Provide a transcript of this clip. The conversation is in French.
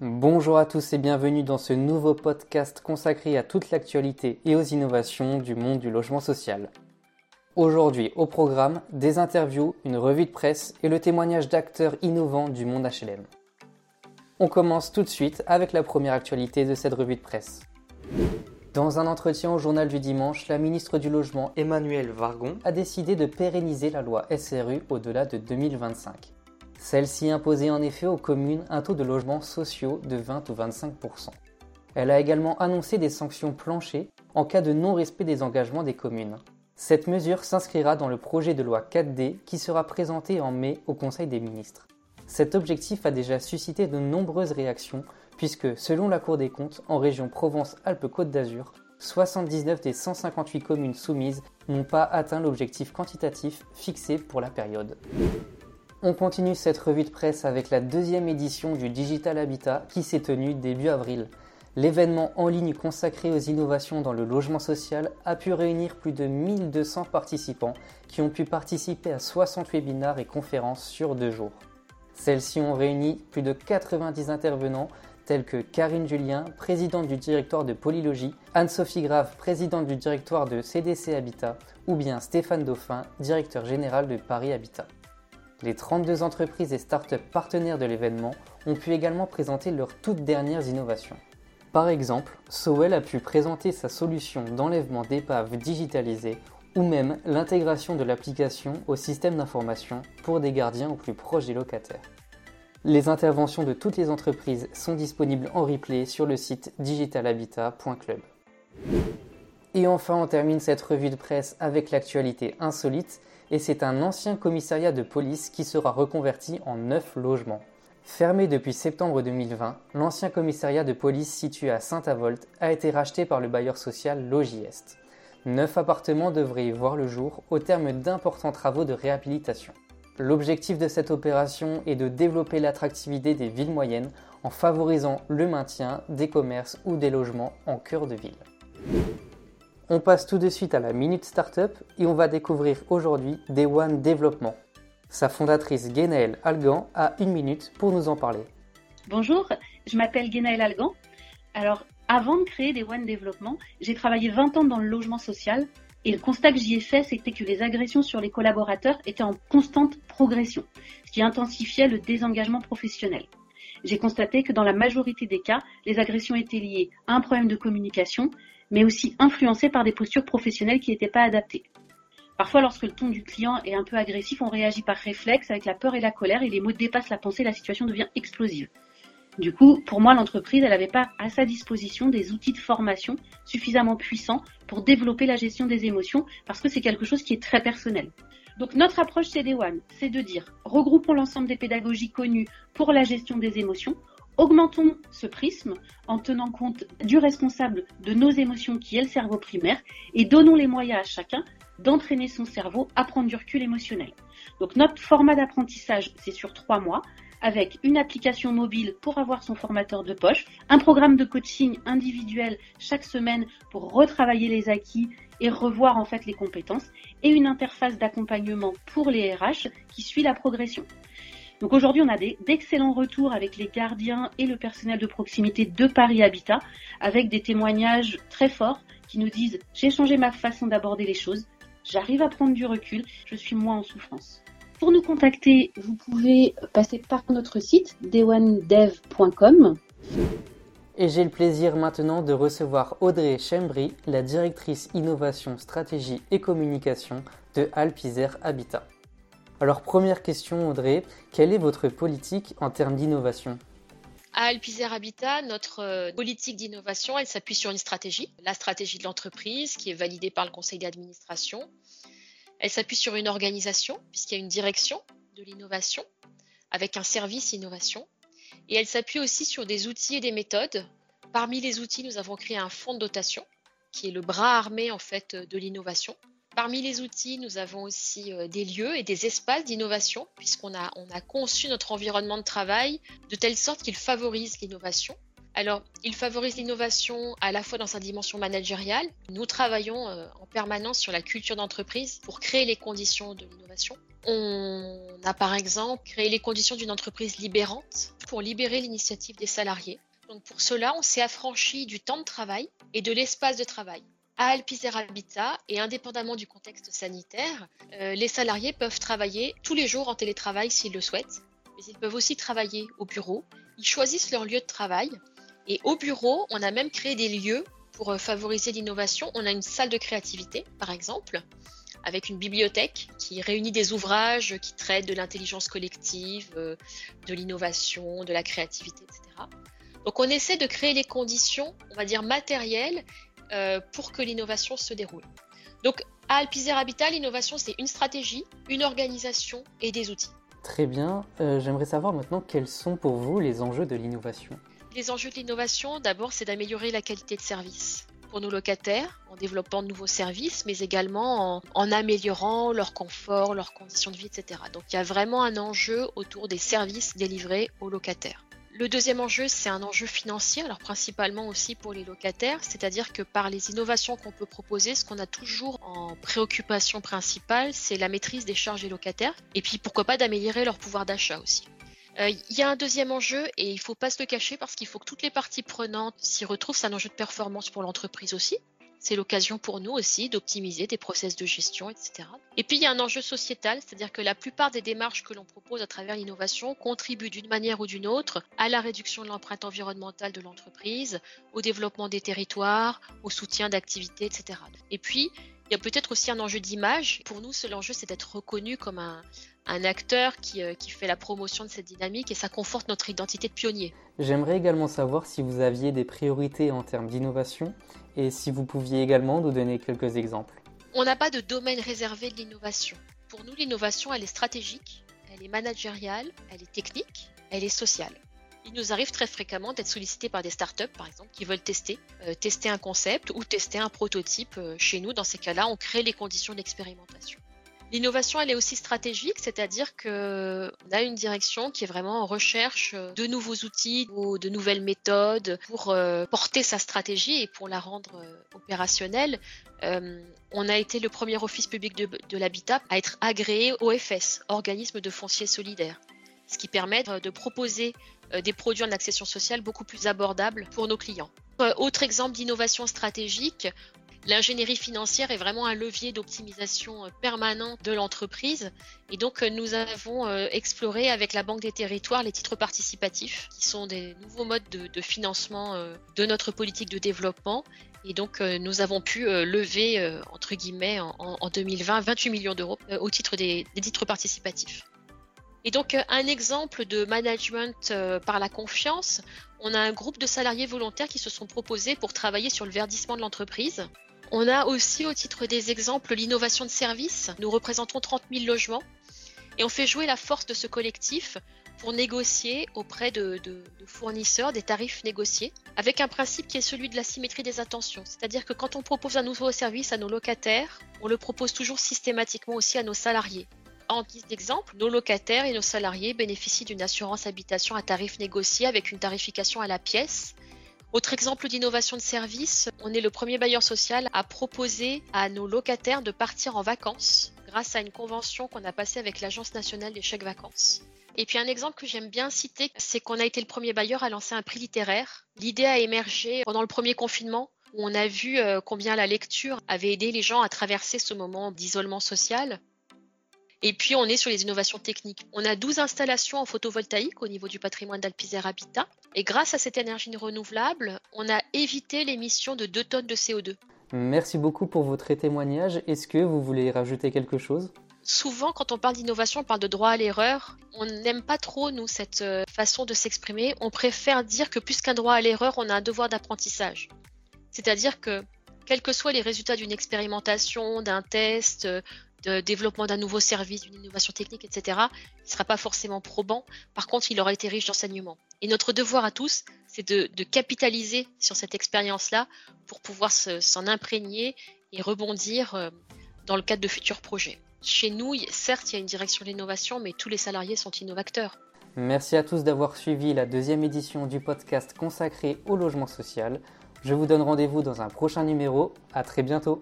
Bonjour à tous et bienvenue dans ce nouveau podcast consacré à toute l'actualité et aux innovations du monde du logement social. Aujourd'hui au programme, des interviews, une revue de presse et le témoignage d'acteurs innovants du monde HLM. On commence tout de suite avec la première actualité de cette revue de presse. Dans un entretien au journal du dimanche, la ministre du Logement, Emmanuel Vargon, a décidé de pérenniser la loi SRU au-delà de 2025. Celle-ci imposait en effet aux communes un taux de logements sociaux de 20 ou 25% Elle a également annoncé des sanctions planchées en cas de non-respect des engagements des communes. Cette mesure s'inscrira dans le projet de loi 4D qui sera présenté en mai au Conseil des ministres. Cet objectif a déjà suscité de nombreuses réactions puisque, selon la Cour des comptes, en région Provence-Alpes-Côte d'Azur, 79 des 158 communes soumises n'ont pas atteint l'objectif quantitatif fixé pour la période. On continue cette revue de presse avec la deuxième édition du Digital Habitat qui s'est tenue début avril. L'événement en ligne consacré aux innovations dans le logement social a pu réunir plus de 1200 participants qui ont pu participer à 60 webinaires et conférences sur deux jours. Celles-ci ont réuni plus de 90 intervenants tels que Karine Julien, présidente du directoire de Polylogie, Anne-Sophie Grave, présidente du directoire de CDC Habitat, ou bien Stéphane Dauphin, directeur général de Paris Habitat. Les 32 entreprises et startups partenaires de l'événement ont pu également présenter leurs toutes dernières innovations. Par exemple, Sowell a pu présenter sa solution d'enlèvement d'épaves digitalisées ou même l'intégration de l'application au système d'information pour des gardiens au plus proche des locataires. Les interventions de toutes les entreprises sont disponibles en replay sur le site digitalhabitat.club. Et enfin, on termine cette revue de presse avec l'actualité insolite et c'est un ancien commissariat de police qui sera reconverti en neuf logements. Fermé depuis septembre 2020, l'ancien commissariat de police situé à Saint-Avold a été racheté par le bailleur social Logiest. Neuf appartements devraient y voir le jour au terme d'importants travaux de réhabilitation. L'objectif de cette opération est de développer l'attractivité des villes moyennes en favorisant le maintien des commerces ou des logements en cœur de ville. On passe tout de suite à la Minute Startup et on va découvrir aujourd'hui Day One Développement. Sa fondatrice Guénaëlle Algan a une minute pour nous en parler. Bonjour, je m'appelle Guénaëlle Algan. Alors, avant de créer Day One Développement, j'ai travaillé 20 ans dans le logement social et le constat que j'y ai fait, c'était que les agressions sur les collaborateurs étaient en constante progression, ce qui intensifiait le désengagement professionnel. J'ai constaté que dans la majorité des cas, les agressions étaient liées à un problème de communication, mais aussi influencé par des postures professionnelles qui n'étaient pas adaptées. Parfois, lorsque le ton du client est un peu agressif, on réagit par réflexe avec la peur et la colère et les mots dépassent la pensée, la situation devient explosive. Du coup, pour moi, l'entreprise, elle n'avait pas à sa disposition des outils de formation suffisamment puissants pour développer la gestion des émotions parce que c'est quelque chose qui est très personnel. Donc notre approche chez One, c'est de dire regroupons l'ensemble des pédagogies connues pour la gestion des émotions, Augmentons ce prisme en tenant compte du responsable de nos émotions qui est le cerveau primaire et donnons les moyens à chacun d'entraîner son cerveau à prendre du recul émotionnel. Donc notre format d'apprentissage, c'est sur trois mois avec une application mobile pour avoir son formateur de poche, un programme de coaching individuel chaque semaine pour retravailler les acquis et revoir en fait les compétences et une interface d'accompagnement pour les RH qui suit la progression. Donc aujourd'hui, on a d'excellents retours avec les gardiens et le personnel de proximité de Paris Habitat, avec des témoignages très forts qui nous disent j'ai changé ma façon d'aborder les choses, j'arrive à prendre du recul, je suis moins en souffrance. Pour nous contacter, vous pouvez passer par notre site dewandev.com. Et j'ai le plaisir maintenant de recevoir Audrey Chembry, la directrice innovation, stratégie et communication de Alpizer Habitat. Alors première question Audrey, quelle est votre politique en termes d'innovation? À Alpizer Habitat, notre euh, politique d'innovation, elle s'appuie sur une stratégie, la stratégie de l'entreprise qui est validée par le conseil d'administration. Elle s'appuie sur une organisation puisqu'il y a une direction de l'innovation avec un service innovation. Et elle s'appuie aussi sur des outils et des méthodes. Parmi les outils, nous avons créé un fonds de dotation qui est le bras armé en fait de l'innovation Parmi les outils, nous avons aussi euh, des lieux et des espaces d'innovation, puisqu'on a, on a conçu notre environnement de travail de telle sorte qu'il favorise l'innovation, Alors, il favorise l'innovation à la fois dans sa dimension managériale. Nous travaillons euh, en permanence sur la culture d'entreprise pour créer les conditions de l'innovation. On a par exemple créé les conditions d'une entreprise libérante pour libérer l'initiative des salariés. Donc pour cela, on s'est affranchi du temps de travail et de l'espace de travail. À Habitat et indépendamment du contexte sanitaire, euh, les salariés peuvent travailler tous les jours en télétravail s'ils le souhaitent, mais ils peuvent aussi travailler au bureau. Ils choisissent leur lieu de travail et au bureau, on a même créé des lieux pour euh, favoriser l'innovation. On a une salle de créativité, par exemple, avec une bibliothèque qui réunit des ouvrages qui traitent de l'intelligence collective, euh, de l'innovation, de la créativité, etc. Donc on essaie de créer les conditions, on va dire matérielles, euh, pour que l'innovation se déroule. Donc à Alpizer Habitat, l'innovation, c'est une stratégie, une organisation et des outils. Très bien. J'aimerais savoir maintenant quels sont pour vous les enjeux de l'innovation. Les enjeux de l'innovation, d'abord, c'est d'améliorer la qualité de service pour nos locataires en développant de nouveaux services, mais également en, améliorant leur confort, leurs conditions de vie, etc. Donc il y a vraiment un enjeu autour des services délivrés aux locataires. Le deuxième enjeu, c'est un enjeu financier, alors principalement aussi pour les locataires, c'est-à-dire que par les innovations qu'on peut proposer, ce qu'on a toujours en préoccupation principale, c'est la maîtrise des charges des locataires, et puis pourquoi pas d'améliorer leur pouvoir d'achat aussi. Il euh, y a un deuxième enjeu et il ne faut pas se le cacher parce qu'il faut que toutes les parties prenantes s'y retrouvent. C'est un enjeu de performance pour l'entreprise aussi. C'est l'occasion pour nous aussi d'optimiser des process de gestion, etc. Et puis il y a un enjeu sociétal, c'est-à-dire que la plupart des démarches que l'on propose à travers l'innovation contribuent d'une manière ou d'une autre à la réduction de l'empreinte environnementale de l'entreprise, au développement des territoires, au soutien d'activités, etc. Et puis il y a peut-être aussi un enjeu d'image. Pour nous, l'enjeu, c'est d'être reconnu comme un, acteur euh, qui, fait la promotion de cette dynamique et ça conforte notre identité de pionnier. J'aimerais également savoir si vous aviez des priorités en termes d'innovation et si vous pouviez également nous donner quelques exemples. On n'a pas de domaine réservé de l'innovation. Pour nous, l'innovation, elle est stratégique, elle est managériale, elle est technique, elle est sociale. Il nous arrive très fréquemment d'être sollicités par des startups, par exemple, qui veulent tester, euh, tester un concept ou tester un prototype euh, chez nous. Dans ces cas-là, on crée les conditions d'expérimentation. L'innovation, elle est aussi stratégique, c'est-à-dire qu'on a une direction qui est vraiment en recherche de nouveaux outils ou de nouvelles méthodes pour euh, porter sa stratégie et pour la rendre opérationnelle. on a été le premier office public de, de l'habitat à être agréé OFS, organisme de foncier solidaire, ce qui permet de proposer euh, des produits en accession sociale beaucoup plus abordables pour nos clients. Euh, autre exemple d'innovation stratégique, L'ingénierie financière est vraiment un levier d'optimisation euh, permanent de l'entreprise. Et donc, nous avons exploré avec la Banque des Territoires les titres participatifs, qui sont des nouveaux modes de, financement de notre politique de développement. Et donc, nous avons pu lever, entre guillemets, en, 2020, 28 millions d'euros au titre des titres participatifs. Et donc, euh, un exemple de management euh, par la confiance, on a un groupe de salariés volontaires qui se sont proposés pour travailler sur le verdissement de l'entreprise. On a aussi, au titre des exemples, l'innovation de service. Nous représentons 30 000 logements et on fait jouer la force de ce collectif pour négocier auprès de, de, fournisseurs des tarifs négociés, avec un principe qui est celui de la symétrie des attentions. C'est-à-dire que quand on propose un nouveau service à nos locataires, on le propose toujours systématiquement aussi à nos salariés. En guise d'exemple, nos locataires et nos salariés bénéficient d'une assurance habitation à tarif négocié avec une tarification à la pièce. Autre exemple d'innovation de service, on est le premier bailleur social à proposer à nos locataires de partir en vacances grâce à une convention qu'on a passée avec l'Agence nationale des chèques vacances. Et puis un exemple que j'aime bien citer, c'est qu'on a été le premier bailleur à lancer un prix littéraire. L'idée a émergé pendant le premier confinement où on a vu euh, combien la lecture avait aidé les gens à traverser ce moment d'isolement social. Et puis, on est sur les innovations techniques. On a 12 installations en photovoltaïque au niveau du patrimoine d'Alpizer Habitat. Et grâce à cette énergie renouvelable, on a évité l'émission de 2 tonnes de CO2. Merci beaucoup pour votre témoignage. Est-ce que vous voulez rajouter quelque chose? Souvent, quand on parle d'innovation, on parle de droit à l'erreur. On n'aime pas trop, nous, cette euh, façon de s'exprimer. On préfère dire que plus qu'un droit à l'erreur, on a un devoir d'apprentissage. C'est-à-dire que, quels que soient les résultats d'une expérimentation, d'un test, euh, de développement d'un nouveau service, d'une innovation technique, etc., il ne sera pas forcément probant. Par contre, il aura été riche d'enseignements. Et notre devoir à tous, c'est de, capitaliser sur cette expérience-là pour pouvoir s'en imprégner et rebondir euh, dans le cadre de futurs projets. Chez nous, certes, il y a une direction de l'innovation, mais tous les salariés sont innovateurs. Merci à tous d'avoir suivi la deuxième édition du podcast consacré au logement social. Je vous donne rendez-vous dans un prochain numéro. À très bientôt.